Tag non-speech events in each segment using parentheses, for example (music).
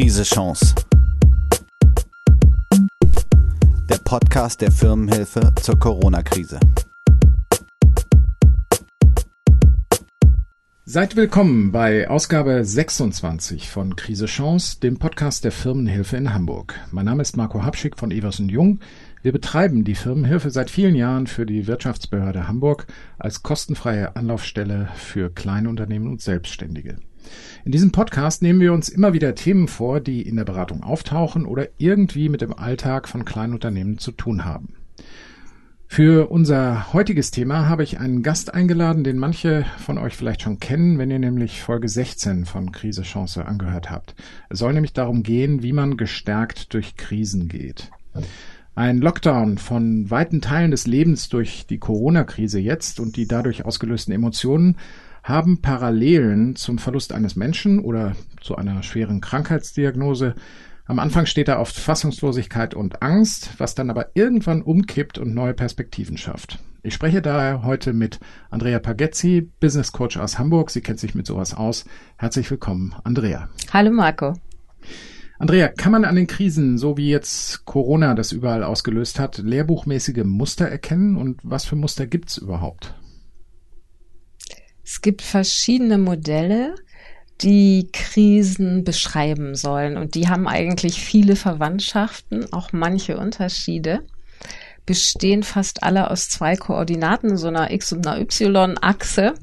Krise Chance. Der Podcast der Firmenhilfe zur Corona-Krise. Seid willkommen bei Ausgabe 26 von Krise Chance, dem Podcast der Firmenhilfe in Hamburg. Mein Name ist Marco Habschick von Eversen Jung. Wir betreiben die Firmenhilfe seit vielen Jahren für die Wirtschaftsbehörde Hamburg als kostenfreie Anlaufstelle für kleine Unternehmen und Selbstständige. In diesem Podcast nehmen wir uns immer wieder Themen vor, die in der Beratung auftauchen oder irgendwie mit dem Alltag von kleinen Unternehmen zu tun haben. Für unser heutiges Thema habe ich einen Gast eingeladen, den manche von euch vielleicht schon kennen, wenn ihr nämlich Folge 16 von Krise Chance angehört habt. Es soll nämlich darum gehen, wie man gestärkt durch Krisen geht. Ein Lockdown von weiten Teilen des Lebens durch die Corona-Krise jetzt und die dadurch ausgelösten Emotionen haben Parallelen zum Verlust eines Menschen oder zu einer schweren Krankheitsdiagnose. Am Anfang steht da oft Fassungslosigkeit und Angst, was dann aber irgendwann umkippt und neue Perspektiven schafft. Ich spreche daher heute mit Andrea Pagezzi, Business Coach aus Hamburg. Sie kennt sich mit sowas aus. Herzlich willkommen, Andrea. Hallo Marco. Andrea, kann man an den Krisen, so wie jetzt Corona das überall ausgelöst hat, lehrbuchmäßige Muster erkennen und was für Muster gibt's überhaupt? Es gibt verschiedene Modelle, die Krisen beschreiben sollen. Und die haben eigentlich viele Verwandtschaften, auch manche Unterschiede. Bestehen fast alle aus zwei Koordinaten, so einer X- und einer Y-Achse.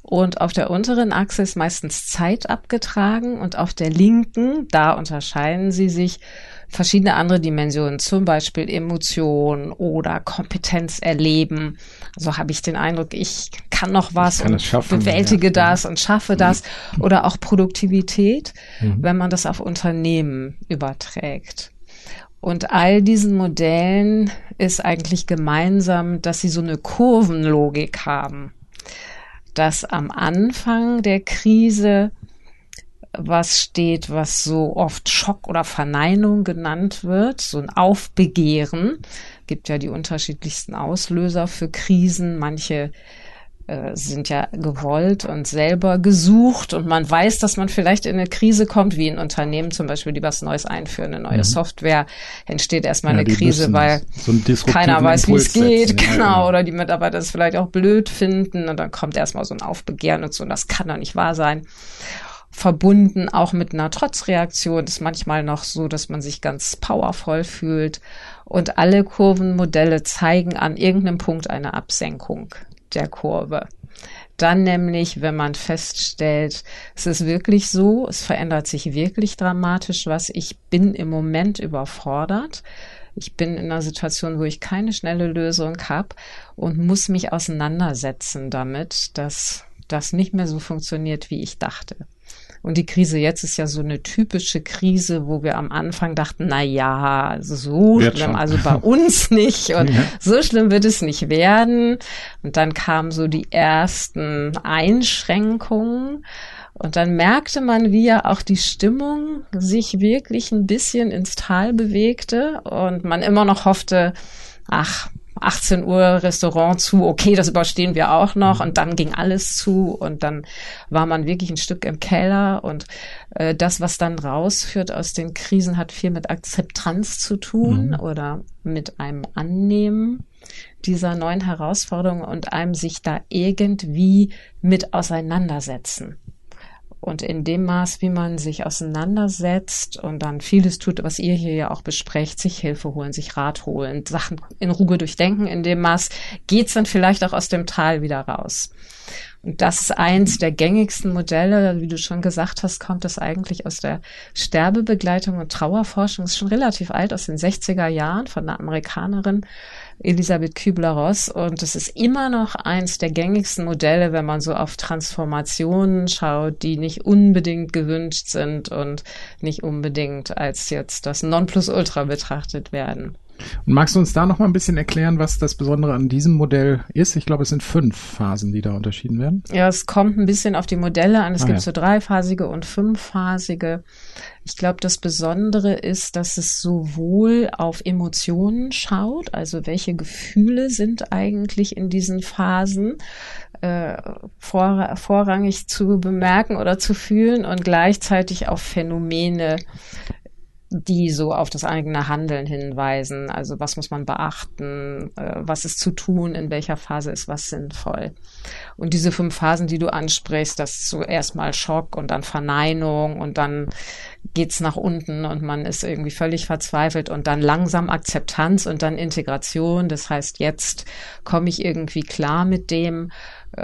Und auf der unteren Achse ist meistens Zeit abgetragen und auf der linken, da unterscheiden sie sich verschiedene andere Dimensionen, zum Beispiel Emotion oder Kompetenz erleben. Also habe ich den Eindruck, ich kann noch was kann und schaffen, bewältige ja. das und schaffe Mhm. das. Oder auch Produktivität, Mhm. wenn man das auf Unternehmen überträgt. Und all diesen Modellen ist eigentlich gemeinsam, dass sie so eine Kurvenlogik haben. Dass am Anfang der Krise was steht, was so oft Schock oder Verneinung genannt wird, so ein Aufbegehren. Gibt ja die unterschiedlichsten Auslöser für Krisen. Manche äh, sind ja gewollt und selber gesucht und man weiß, dass man vielleicht in eine Krise kommt, wie ein Unternehmen zum Beispiel, die was Neues einführen, eine neue Mhm. Software, entsteht erstmal Ja, eine Krise, weil so keiner weiß, wie es geht, setzen. Ja, genau, oder die Mitarbeiter es vielleicht auch blöd finden und dann kommt erstmal so ein Aufbegehren und so, und das kann doch nicht wahr sein. Verbunden auch mit einer Trotzreaktion ist manchmal noch so, dass man sich ganz powervoll fühlt und alle Kurvenmodelle zeigen an irgendeinem Punkt eine Absenkung der Kurve. Dann nämlich, wenn man feststellt, es ist wirklich so, es verändert sich wirklich dramatisch was, ich bin im Moment überfordert. Ich bin in einer Situation, wo ich keine schnelle Lösung habe und muss mich auseinandersetzen damit, dass das nicht mehr so funktioniert, wie ich dachte. Und die Krise jetzt ist ja so eine typische Krise, wo wir am Anfang dachten, na ja, so Wird schlimm, schon. also bei uns (laughs) nicht und Ja. so schlimm wird es nicht werden. Und dann kamen so die ersten Einschränkungen. Und dann merkte man, wie ja auch die Stimmung sich wirklich ein bisschen ins Tal bewegte und man immer noch hoffte, ach, 18 Uhr Restaurant zu, okay, das überstehen wir auch noch. Und dann ging alles zu und dann war man wirklich ein Stück im Keller. Und äh, das, was dann rausführt aus den Krisen, hat viel mit Akzeptanz zu tun Mhm. oder mit einem Annehmen dieser neuen Herausforderungen und einem sich da irgendwie mit auseinandersetzen. Und in dem Maß, wie man sich auseinandersetzt und dann vieles tut, was ihr hier ja auch besprecht, sich Hilfe holen, sich Rat holen, Sachen in Ruhe durchdenken, in dem Maß geht's dann vielleicht auch aus dem Tal wieder raus. Und das ist eins der gängigsten Modelle. Wie du schon gesagt hast, kommt das eigentlich aus der Sterbebegleitung und Trauerforschung. Das ist schon relativ alt, aus den 60er Jahren von einer Amerikanerin, Elisabeth Kübler-Ross. Und es ist immer noch eins der gängigsten Modelle, wenn man so auf Transformationen schaut, die nicht unbedingt gewünscht sind und nicht unbedingt als jetzt das Nonplusultra betrachtet werden. Und magst du uns da noch mal ein bisschen erklären, was das Besondere an diesem Modell ist? Ich glaube, es sind fünf Phasen, die da unterschieden werden. Ja, es kommt ein bisschen auf die Modelle an. Es Ah, gibt ja. so dreiphasige und fünfphasige. Ich glaube, das Besondere ist, dass es sowohl auf Emotionen schaut, also welche Gefühle sind eigentlich in diesen Phasen, äh, vor, vorrangig zu bemerken oder zu fühlen und gleichzeitig auf Phänomene, die so auf das eigene Handeln hinweisen. Also was muss man beachten, äh, was ist zu tun, in welcher Phase ist was sinnvoll. Und diese fünf Phasen, die du ansprichst, das ist zuerst mal Schock und dann Verneinung und dann geht's nach unten und man ist irgendwie völlig verzweifelt und dann langsam Akzeptanz und dann Integration. Das heißt, jetzt komme ich irgendwie klar mit dem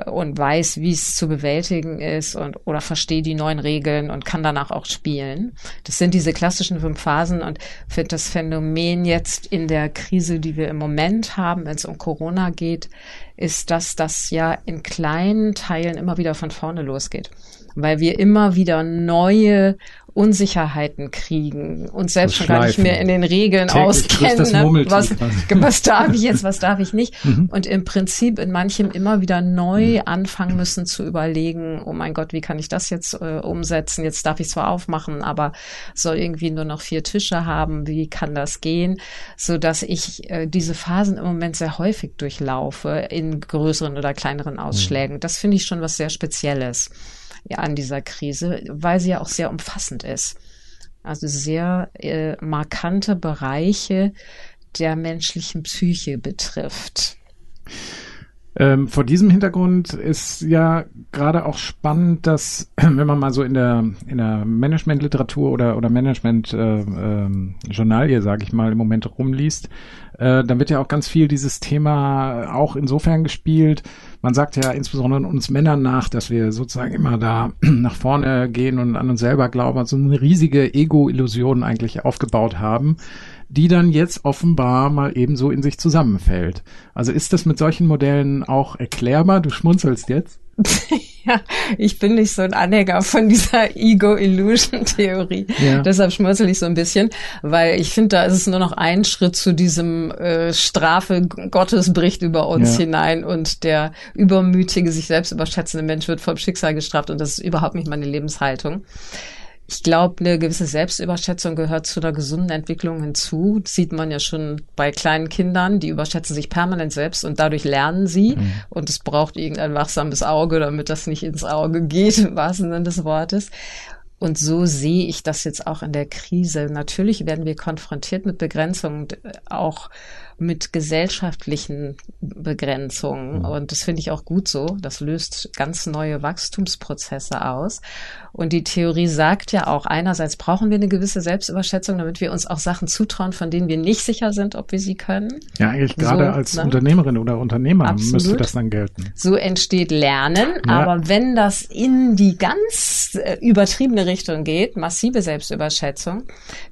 und weiß, wie es zu bewältigen ist und oder verstehe die neuen Regeln und kann danach auch spielen. Das sind diese klassischen fünf Phasen und finde das Phänomen jetzt in der Krise, die wir im Moment haben, wenn es um Corona geht, ist, dass das ja in kleinen Teilen immer wieder von vorne losgeht weil wir immer wieder neue Unsicherheiten kriegen und selbst schon gar nicht mehr in den Regeln Täglich auskennen. Ne? Was, (laughs) was darf ich jetzt, was darf ich nicht? Mhm. Und im Prinzip in manchem immer wieder neu mhm. anfangen müssen zu überlegen, oh mein Gott, wie kann ich das jetzt äh, umsetzen? Jetzt darf ich zwar aufmachen, aber soll irgendwie nur noch vier Tische haben. Wie kann das gehen? So dass ich äh, diese Phasen im Moment sehr häufig durchlaufe in größeren oder kleineren Ausschlägen. Mhm. Das finde ich schon was sehr Spezielles ja, an dieser Krise, weil sie ja auch sehr umfassend ist. Also sehr äh, markante Bereiche der menschlichen Psyche betrifft. Ähm, vor diesem Hintergrund ist ja gerade auch spannend, dass (clears throat) wenn man mal so in der in der Managementliteratur oder oder Management äh, ähm, sage ich mal, im Moment rumliest, äh, dann wird ja auch ganz viel dieses Thema auch insofern gespielt. Man sagt ja insbesondere uns Männern nach, dass wir sozusagen immer da (clears throat) nach vorne gehen und an uns selber glauben, also eine riesige Ego-Illusion eigentlich aufgebaut haben die dann jetzt offenbar mal ebenso in sich zusammenfällt. Also ist das mit solchen Modellen auch erklärbar? Du schmunzelst jetzt. (laughs) ja, ich bin nicht so ein Anhänger von dieser Ego-Illusion-Theorie. Ja. Deshalb schmunzel ich so ein bisschen, weil ich finde, da ist es nur noch ein Schritt zu diesem äh, Strafe Gottes bricht über uns ja. hinein und der übermütige, sich selbst überschätzende Mensch wird vom Schicksal gestraft und das ist überhaupt nicht meine Lebenshaltung. Ich glaube, eine gewisse Selbstüberschätzung gehört zu einer gesunden Entwicklung hinzu. Das sieht man ja schon bei kleinen Kindern, die überschätzen sich permanent selbst und dadurch lernen sie. Mhm. Und es braucht irgendein wachsames Auge, damit das nicht ins Auge geht, im wahrsten Sinne des Wortes. Und so sehe ich das jetzt auch in der Krise. Natürlich werden wir konfrontiert mit Begrenzungen, auch mit gesellschaftlichen Begrenzungen. Mhm. Und das finde ich auch gut so. Das löst ganz neue Wachstumsprozesse aus. Und die Theorie sagt ja auch, einerseits brauchen wir eine gewisse Selbstüberschätzung, damit wir uns auch Sachen zutrauen, von denen wir nicht sicher sind, ob wir sie können. Ja, eigentlich gerade so, als ne? Unternehmerin oder Unternehmer Absolut. müsste das dann gelten. So entsteht Lernen. Ja. Aber wenn das in die ganz äh, übertriebene Richtung geht, massive Selbstüberschätzung,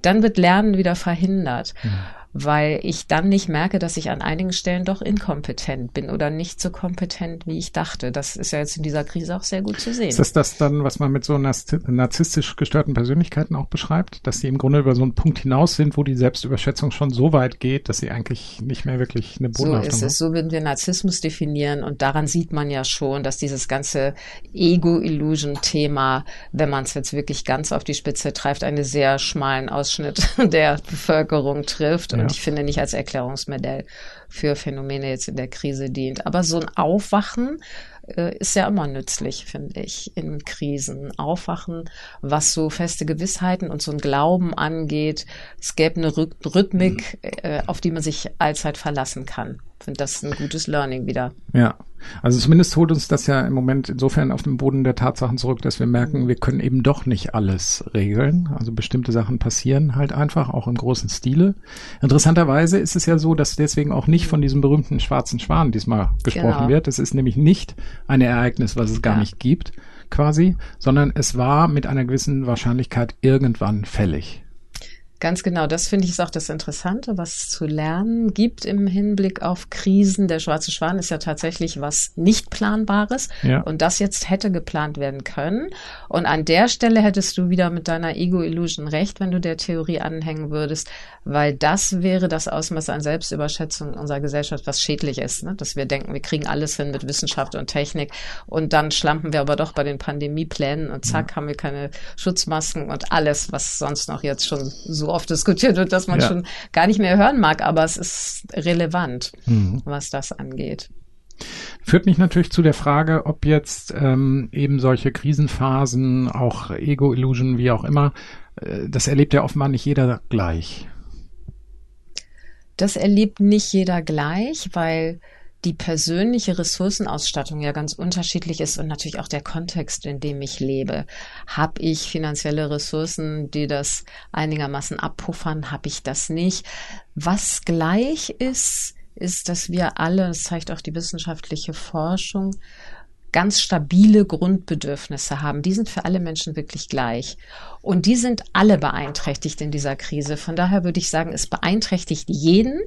dann wird Lernen wieder verhindert. Ja weil ich dann nicht merke, dass ich an einigen Stellen doch inkompetent bin oder nicht so kompetent, wie ich dachte. Das ist ja jetzt in dieser Krise auch sehr gut zu sehen. Ist das das dann, was man mit so narzisstisch gestörten Persönlichkeiten auch beschreibt, dass sie im Grunde über so einen Punkt hinaus sind, wo die Selbstüberschätzung schon so weit geht, dass sie eigentlich nicht mehr wirklich eine Bodenhaftung So ist es, so würden wir Narzissmus definieren und daran sieht man ja schon, dass dieses ganze Ego-Illusion-Thema, wenn man es jetzt wirklich ganz auf die Spitze treibt, einen sehr schmalen Ausschnitt (laughs) der Bevölkerung trifft und ich finde nicht als Erklärungsmodell für Phänomene jetzt in der Krise dient. Aber so ein Aufwachen äh, ist ja immer nützlich, finde ich, in Krisen. Aufwachen, was so feste Gewissheiten und so ein Glauben angeht. Es gäbe eine Rhythmik, mhm. äh, auf die man sich allzeit verlassen kann finde das ein gutes Learning wieder. Ja, also zumindest holt uns das ja im Moment insofern auf den Boden der Tatsachen zurück, dass wir merken, wir können eben doch nicht alles regeln. Also bestimmte Sachen passieren halt einfach, auch im großen Stile. Interessanterweise ist es ja so, dass deswegen auch nicht von diesem berühmten schwarzen Schwan diesmal gesprochen genau. wird. Es ist nämlich nicht ein Ereignis, was es gar ja. nicht gibt, quasi, sondern es war mit einer gewissen Wahrscheinlichkeit irgendwann fällig. Ganz genau, das finde ich ist auch das Interessante, was es zu lernen gibt im Hinblick auf Krisen. Der schwarze Schwan ist ja tatsächlich was nicht planbares ja. und das jetzt hätte geplant werden können. Und an der Stelle hättest du wieder mit deiner Ego-Illusion recht, wenn du der Theorie anhängen würdest, weil das wäre das Ausmaß an Selbstüberschätzung unserer Gesellschaft, was schädlich ist, ne? dass wir denken, wir kriegen alles hin mit Wissenschaft und Technik und dann schlampen wir aber doch bei den Pandemieplänen und zack, ja. haben wir keine Schutzmasken und alles, was sonst noch jetzt schon so oft diskutiert wird, dass man ja. schon gar nicht mehr hören mag, aber es ist relevant, mhm. was das angeht. Führt mich natürlich zu der Frage, ob jetzt ähm, eben solche Krisenphasen, auch Ego-Illusion, wie auch immer, äh, das erlebt ja offenbar nicht jeder gleich. Das erlebt nicht jeder gleich, weil die persönliche Ressourcenausstattung ja ganz unterschiedlich ist und natürlich auch der Kontext, in dem ich lebe. Habe ich finanzielle Ressourcen, die das einigermaßen abpuffern? Habe ich das nicht? Was gleich ist, ist, dass wir alle, das zeigt auch die wissenschaftliche Forschung, ganz stabile Grundbedürfnisse haben. Die sind für alle Menschen wirklich gleich. Und die sind alle beeinträchtigt in dieser Krise. Von daher würde ich sagen, es beeinträchtigt jeden.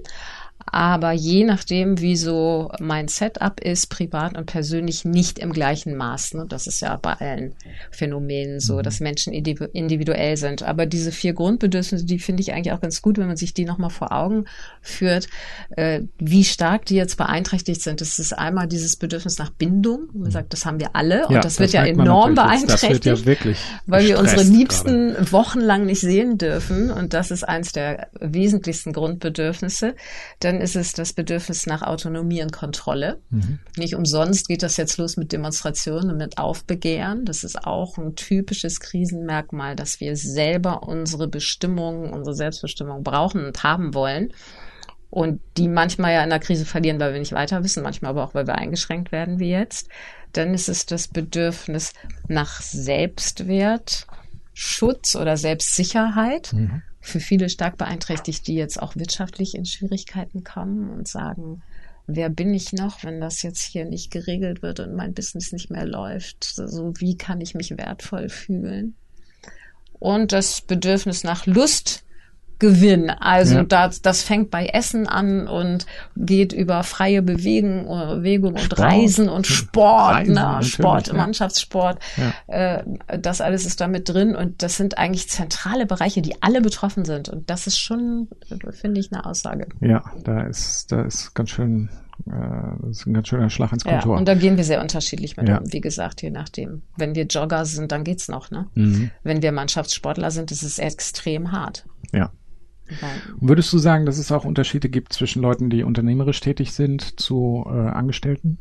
Aber je nachdem, wie so mein Setup ist, privat und persönlich, nicht im gleichen Maß. Ne? Das ist ja bei allen Phänomenen so, dass mhm. Menschen individuell sind. Aber diese vier Grundbedürfnisse, die finde ich eigentlich auch ganz gut, wenn man sich die nochmal vor Augen führt, äh, wie stark die jetzt beeinträchtigt sind. Das ist einmal dieses Bedürfnis nach Bindung. Man mhm. sagt, das haben wir alle. Und ja, das, das wird ja enorm beeinträchtigt. Das wird ja wirklich weil wir unsere Liebsten gerade. wochenlang nicht sehen dürfen. Und das ist eins der wesentlichsten Grundbedürfnisse. Dann dann ist es das Bedürfnis nach Autonomie und Kontrolle. Mhm. Nicht umsonst geht das jetzt los mit Demonstrationen und mit Aufbegehren. Das ist auch ein typisches Krisenmerkmal, dass wir selber unsere Bestimmung, unsere Selbstbestimmung brauchen und haben wollen. Und die manchmal ja in der Krise verlieren, weil wir nicht weiter wissen, manchmal aber auch, weil wir eingeschränkt werden wie jetzt. Dann ist es das Bedürfnis nach Selbstwert, Schutz oder Selbstsicherheit. Mhm für viele stark beeinträchtigt, die jetzt auch wirtschaftlich in Schwierigkeiten kommen und sagen, wer bin ich noch, wenn das jetzt hier nicht geregelt wird und mein Business nicht mehr läuft? So, wie kann ich mich wertvoll fühlen? Und das Bedürfnis nach Lust, Gewinn. Also ja. das, das fängt bei Essen an und geht über freie Bewegung, Bewegung und Reisen und Sport, Reisen, ne? Sport, ja. Mannschaftssport. Ja. Äh, das alles ist da mit drin und das sind eigentlich zentrale Bereiche, die alle betroffen sind. Und das ist schon, finde ich, eine Aussage. Ja, da ist, da ist ganz schön äh, das ist ein ganz schöner Schlag ins Kontor. Ja, und da gehen wir sehr unterschiedlich mit ja. um, wie gesagt, je nachdem. Wenn wir Jogger sind, dann geht's noch, ne? Mhm. Wenn wir Mannschaftssportler sind, ist es extrem hart. Ja. Und würdest du sagen, dass es auch Unterschiede gibt zwischen Leuten, die unternehmerisch tätig sind, zu äh, Angestellten?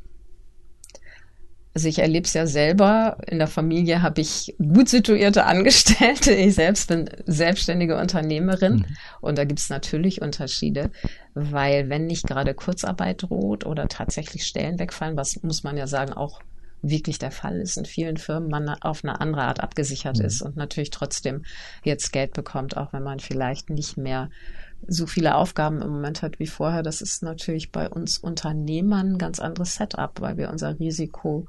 Also ich erlebe es ja selber. In der Familie habe ich gut situierte Angestellte. (laughs) Ich selbst bin selbstständige Unternehmerin. Mhm. Und da gibt es natürlich Unterschiede, weil wenn nicht gerade Kurzarbeit droht oder tatsächlich Stellen wegfallen, was muss man ja sagen, auch wirklich der Fall ist in vielen Firmen, man auf eine andere Art abgesichert mhm. ist und natürlich trotzdem jetzt Geld bekommt, auch wenn man vielleicht nicht mehr so viele Aufgaben im Moment hat wie vorher. Das ist natürlich bei uns Unternehmern ein ganz anderes Setup, weil wir unser Risiko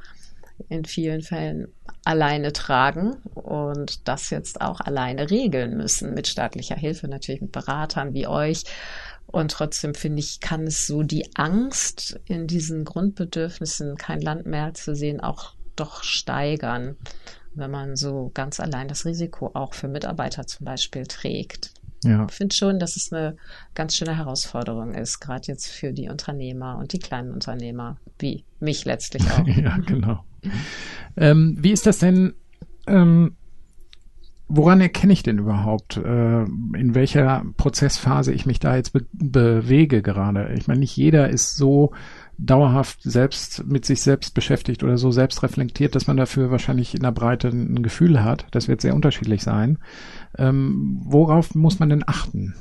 in vielen Fällen alleine tragen und das jetzt auch alleine regeln müssen mit staatlicher Hilfe, natürlich mit Beratern wie euch und trotzdem finde ich, kann es so die Angst in diesen Grundbedürfnissen, kein Land mehr zu sehen, auch doch steigern, wenn man so ganz allein das Risiko auch für Mitarbeiter zum Beispiel trägt. Ja. Ich finde schon, dass es eine ganz schöne Herausforderung ist, gerade jetzt für die Unternehmer und die kleinen Unternehmer, wie mich letztlich auch. (laughs) ja, genau. Ähm, wie ist das denn? Ähm, woran erkenne ich denn überhaupt, äh, in welcher Prozessphase ich mich da jetzt be bewege gerade? Ich meine, nicht jeder ist so dauerhaft selbst mit sich selbst beschäftigt oder so selbst reflektiert, dass man dafür wahrscheinlich in der Breite ein Gefühl hat. Das wird sehr unterschiedlich sein. Ähm, worauf muss man denn achten?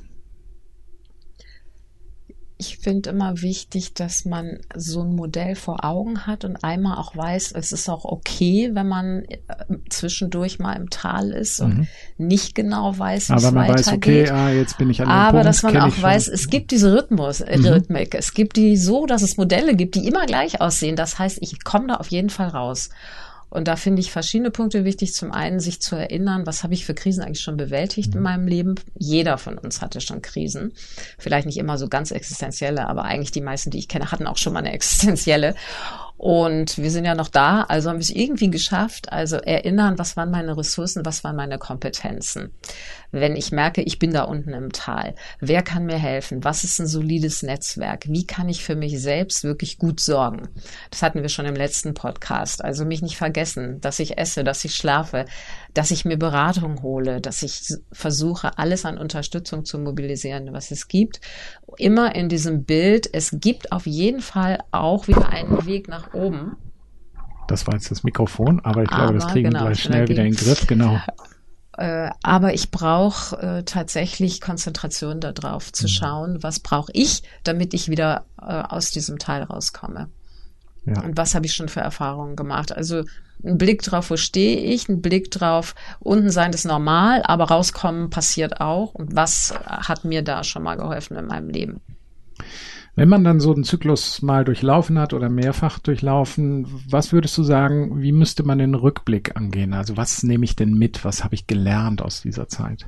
Ich finde immer wichtig, dass man so ein Modell vor Augen hat und einmal auch weiß, es ist auch okay, wenn man äh, zwischendurch mal im Tal ist und mhm. nicht genau weiß, wie es weitergeht. Aber man weiß, okay, ah, jetzt bin ich an dem Aber Punkt, dass man auch weiß, es gibt diese Rhythmus, äh, mhm. Rhythmik. Es gibt die so, dass es Modelle gibt, die immer gleich aussehen. Das heißt, ich komme da auf jeden Fall raus. Und da finde ich verschiedene Punkte wichtig. Zum einen, sich zu erinnern, was habe ich für Krisen eigentlich schon bewältigt mhm. in meinem Leben? Jeder von uns hatte schon Krisen. Vielleicht nicht immer so ganz existenzielle, aber eigentlich die meisten, die ich kenne, hatten auch schon mal eine existenzielle. Und wir sind ja noch da, also haben wir es irgendwie geschafft. Also erinnern, was waren meine Ressourcen, was waren meine Kompetenzen. Wenn ich merke, ich bin da unten im Tal. Wer kann mir helfen? Was ist ein solides Netzwerk? Wie kann ich für mich selbst wirklich gut sorgen? Das hatten wir schon im letzten Podcast. Also mich nicht vergessen, dass ich esse, dass ich schlafe, dass ich mir Beratung hole, dass ich versuche, alles an Unterstützung zu mobilisieren, was es gibt. Immer in diesem Bild, es gibt auf jeden Fall auch wieder einen Weg nach oben. Das war jetzt das Mikrofon, aber ich glaube, aber, das kriegen genau, wir gleich schnell wieder in den Griff, genau. (laughs) Äh, aber ich brauche äh, tatsächlich Konzentration darauf zu mhm. schauen, was brauche ich, damit ich wieder äh, aus diesem Teil rauskomme. Ja. Und was habe ich schon für Erfahrungen gemacht? Also ein Blick drauf, wo stehe ich, ein Blick drauf, unten sein ist normal, aber rauskommen passiert auch. Und was hat mir da schon mal geholfen in meinem Leben? Wenn man dann so einen Zyklus mal durchlaufen hat oder mehrfach durchlaufen, was würdest du sagen, wie müsste man den Rückblick angehen? Also was nehme ich denn mit? Was habe ich gelernt aus dieser Zeit?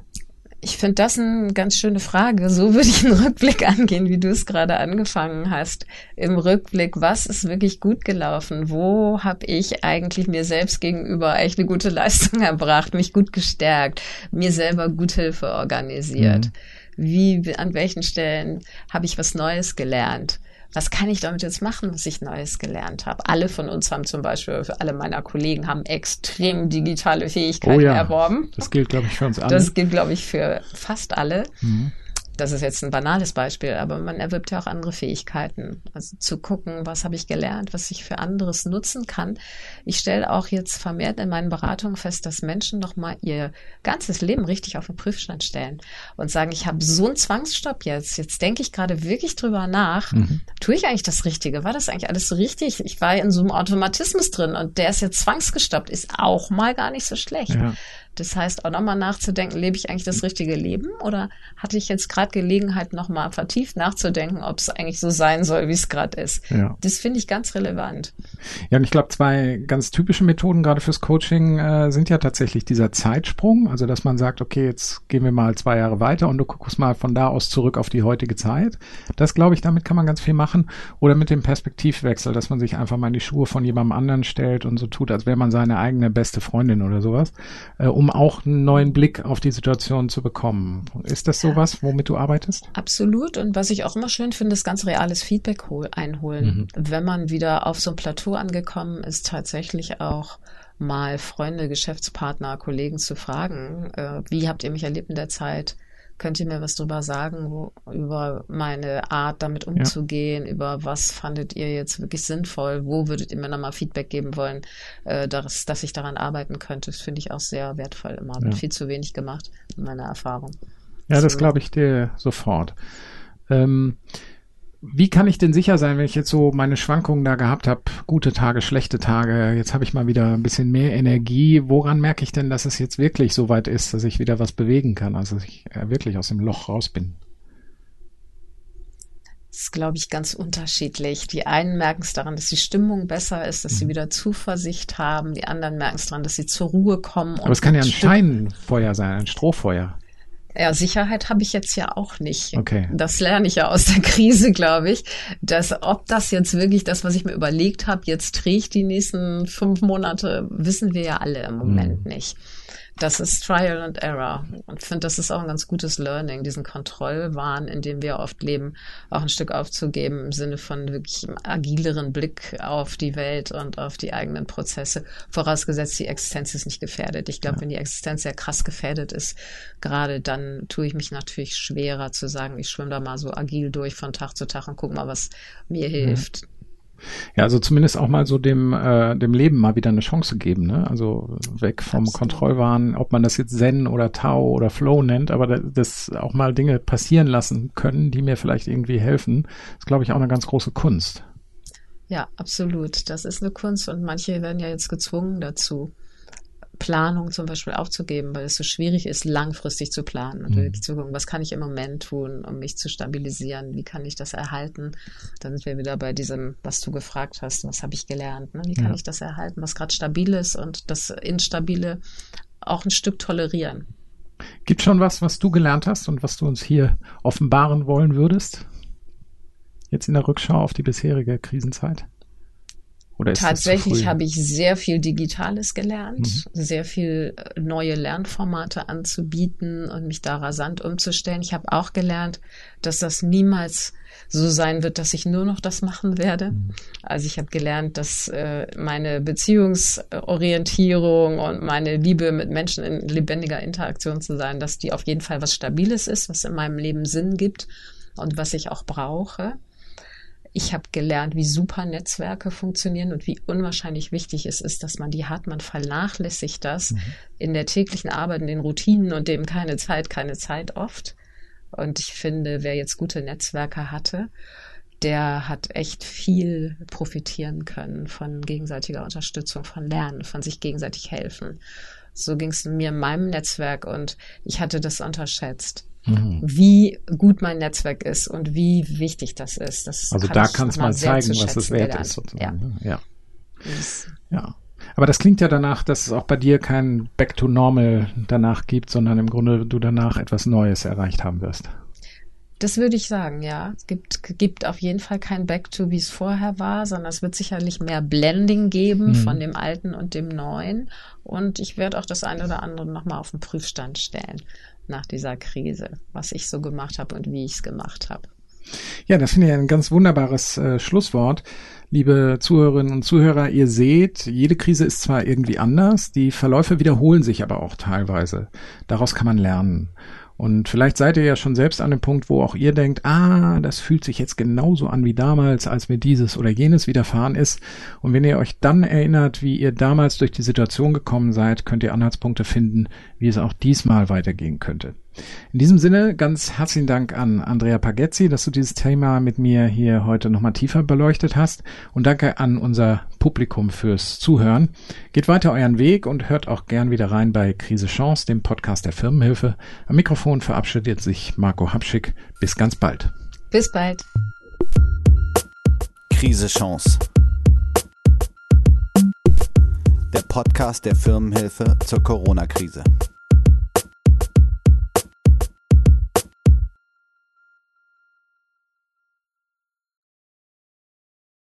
Ich finde das eine ganz schöne Frage. So würde ich einen Rückblick angehen, wie du es gerade angefangen hast. Im Rückblick, was ist wirklich gut gelaufen? Wo habe ich eigentlich mir selbst gegenüber echt eine gute Leistung (laughs) erbracht, mich gut gestärkt, mir selber Guthilfe organisiert? Mhm. Wie, an welchen Stellen habe ich was Neues gelernt? was kann ich damit jetzt machen, was ich Neues gelernt habe? Alle von uns haben zum Beispiel, alle meiner Kollegen haben extrem digitale Fähigkeiten oh ja, erworben. Das gilt, glaube ich, für uns alle. Das gilt, glaube ich, für fast alle. Mhm das ist jetzt ein banales Beispiel, aber man erwirbt ja auch andere Fähigkeiten. Also zu gucken, was habe ich gelernt, was ich für anderes nutzen kann. Ich stelle auch jetzt vermehrt in meinen Beratungen fest, dass Menschen noch mal ihr ganzes Leben richtig auf den Prüfstand stellen und sagen, ich habe so einen Zwangsstopp jetzt. Jetzt denke ich gerade wirklich drüber nach. Mhm. Tue ich eigentlich das Richtige? War das eigentlich alles so richtig? Ich war in so einem Automatismus drin und der ist jetzt zwangsgestoppt. Ist auch mal gar nicht so schlecht. Ja. Das heißt, auch nochmal nachzudenken, lebe ich eigentlich das richtige Leben oder hatte ich jetzt gerade Gelegenheit, nochmal vertieft nachzudenken, ob es eigentlich so sein soll, wie es gerade ist. Ja. Das finde ich ganz relevant. Ja, und ich glaube, zwei ganz typische Methoden gerade fürs Coaching äh, sind ja tatsächlich dieser Zeitsprung, also dass man sagt, okay, jetzt gehen wir mal zwei Jahre weiter und du guckst mal von da aus zurück auf die heutige Zeit. Das glaube ich, damit kann man ganz viel machen. Oder mit dem Perspektivwechsel, dass man sich einfach mal in die Schuhe von jemandem anderen stellt und so tut, als wäre man seine eigene beste Freundin oder sowas, äh, um um auch einen neuen Blick auf die Situation zu bekommen. Ist das sowas, womit du arbeitest? Absolut. Und was ich auch immer schön finde, ist ganz reales Feedback einholen. Mhm. Wenn man wieder auf so ein Plateau angekommen ist, tatsächlich auch mal Freunde, Geschäftspartner, Kollegen zu fragen, äh, wie habt ihr mich erlebt in der Zeit? Könnt ihr mir was drüber sagen, wo, über meine Art, damit umzugehen, ja. über was fandet ihr jetzt wirklich sinnvoll? Wo würdet ihr mir nochmal Feedback geben wollen, äh, dass, dass ich daran arbeiten könnte? Das finde ich auch sehr wertvoll immer. Wird ja. viel zu wenig gemacht, in meiner Erfahrung. Ja, das glaube ich dir sofort. Ähm, wie kann ich denn sicher sein, wenn ich jetzt so meine Schwankungen da gehabt habe, gute Tage, schlechte Tage, jetzt habe ich mal wieder ein bisschen mehr Energie, woran merke ich denn, dass es jetzt wirklich so weit ist, dass ich wieder was bewegen kann, also dass ich äh, wirklich aus dem Loch raus bin? Das ist, glaube ich, ganz unterschiedlich. Die einen merken es daran, dass die Stimmung besser ist, dass mhm. sie wieder Zuversicht haben. Die anderen merken es daran, dass sie zur Ruhe kommen. Aber es kann ja ein Scheinfeuer sein, ein Strohfeuer. Ja, Sicherheit habe ich jetzt ja auch nicht. Okay. Das lerne ich ja aus der (laughs) Krise, glaube ich. Dass ob das jetzt wirklich das, was ich mir überlegt habe, jetzt trägt die nächsten fünf Monate, wissen wir ja alle im Moment mhm. nicht das ist Trial and Error. Und ich finde, das ist auch ein ganz gutes Learning, diesen Kontrollwahn, in dem wir oft leben, auch ein Stück aufzugeben im Sinne von wirklich einem agileren Blick auf die Welt und auf die eigenen Prozesse, vorausgesetzt die Existenz ist nicht gefährdet. Ich glaube, ja. wenn die Existenz sehr krass gefährdet ist, gerade dann tue ich mich natürlich schwerer zu sagen, ich schwimme da mal so agil durch von Tag zu Tag und guck mal, was mir hilft. Mhm. Ja, also zumindest auch mal so dem, äh, dem Leben mal wieder eine Chance geben, ne? Also weg vom Absolut. Kontrollwahn, ob man das jetzt Zen oder Tau oder Flow nennt, aber das auch mal Dinge passieren lassen können, die mir vielleicht irgendwie helfen, ist, glaube ich, auch eine ganz große Kunst. Ja, absolut. Das ist eine Kunst und manche werden ja jetzt gezwungen dazu. Planung zum Beispiel aufzugeben, weil es so schwierig ist, langfristig zu planen und mhm. wirklich zu gucken, was kann ich im Moment tun, um mich zu stabilisieren, wie kann ich das erhalten. Dann sind wir wieder bei diesem, was du gefragt hast, was habe ich gelernt, ne? wie kann ja. ich das erhalten, was gerade stabil ist und das Instabile auch ein Stück tolerieren. Gibt schon was, was du gelernt hast und was du uns hier offenbaren wollen würdest? Jetzt in der Rückschau auf die bisherige Krisenzeit? Tatsächlich habe ich sehr viel Digitales gelernt, mhm. sehr viel äh, neue Lernformate anzubieten und mich da rasant umzustellen. Ich habe auch gelernt, dass das niemals so sein wird, dass ich nur noch das machen werde. Mhm. Also ich habe gelernt, dass äh, meine Beziehungsorientierung und meine Liebe mit Menschen in lebendiger Interaktion zu sein, dass die auf jeden Fall was Stabiles ist, was in meinem Leben Sinn gibt und was ich auch brauche. Ich habe gelernt, wie super Netzwerke funktionieren und wie unwahrscheinlich wichtig es ist, dass man die hat. Man vernachlässigt das mhm. in der täglichen Arbeit, in den Routinen und dem keine Zeit, keine Zeit oft. Und ich finde, wer jetzt gute Netzwerke hatte, der hat echt viel profitieren können von gegenseitiger Unterstützung, von Lernen, von sich gegenseitig helfen. So ging es mir in meinem Netzwerk und ich hatte das unterschätzt mhm. wie gut mein Netzwerk ist und wie wichtig das ist. Das also kann da kannst du mal zeigen, was es wert gelernt. ist. Sozusagen. Ne? Ja. Ja. ja. Aber das klingt ja danach, dass es auch bei dir kein Back to Normal danach gibt, sondern im Grunde du danach etwas Neues erreicht haben wirst. Das würde ich sagen, ja. Es gibt, gibt auf jeden Fall kein Back to, wie es vorher war, sondern es wird sicherlich mehr Blending geben mhm. von dem Alten und dem Neuen. Und ich werde auch das eine oder andere nochmal auf den Prüfstand stellen nach dieser Krise, was ich so gemacht habe und wie ich es gemacht habe. Ja, das finde ich ein ganz wunderbares äh, Schlusswort. Liebe Zuhörerinnen und Zuhörer, ihr seht, jede Krise ist zwar irgendwie anders, die Verläufe wiederholen sich aber auch teilweise. Daraus kann man lernen. Und vielleicht seid ihr ja schon selbst an dem Punkt, wo auch ihr denkt, ah, das fühlt sich jetzt genauso an wie damals, als mir dieses oder jenes widerfahren ist. Und wenn ihr euch dann erinnert, wie ihr damals durch die Situation gekommen seid, könnt ihr Anhaltspunkte finden, wie es auch diesmal weitergehen könnte. In diesem Sinne ganz herzlichen Dank an Andrea Pagezzi, dass du dieses Thema mit mir hier heute nochmal tiefer beleuchtet hast und danke an unser Publikum fürs Zuhören. Geht weiter euren Weg und hört auch gern wieder rein bei Krise Chance, dem Podcast der Firmenhilfe. Am Mikrofon verabschiedet sich Marco Hapschick. Bis ganz bald. Bis bald. Krise Chance. Der Podcast der Firmenhilfe zur Corona-Krise.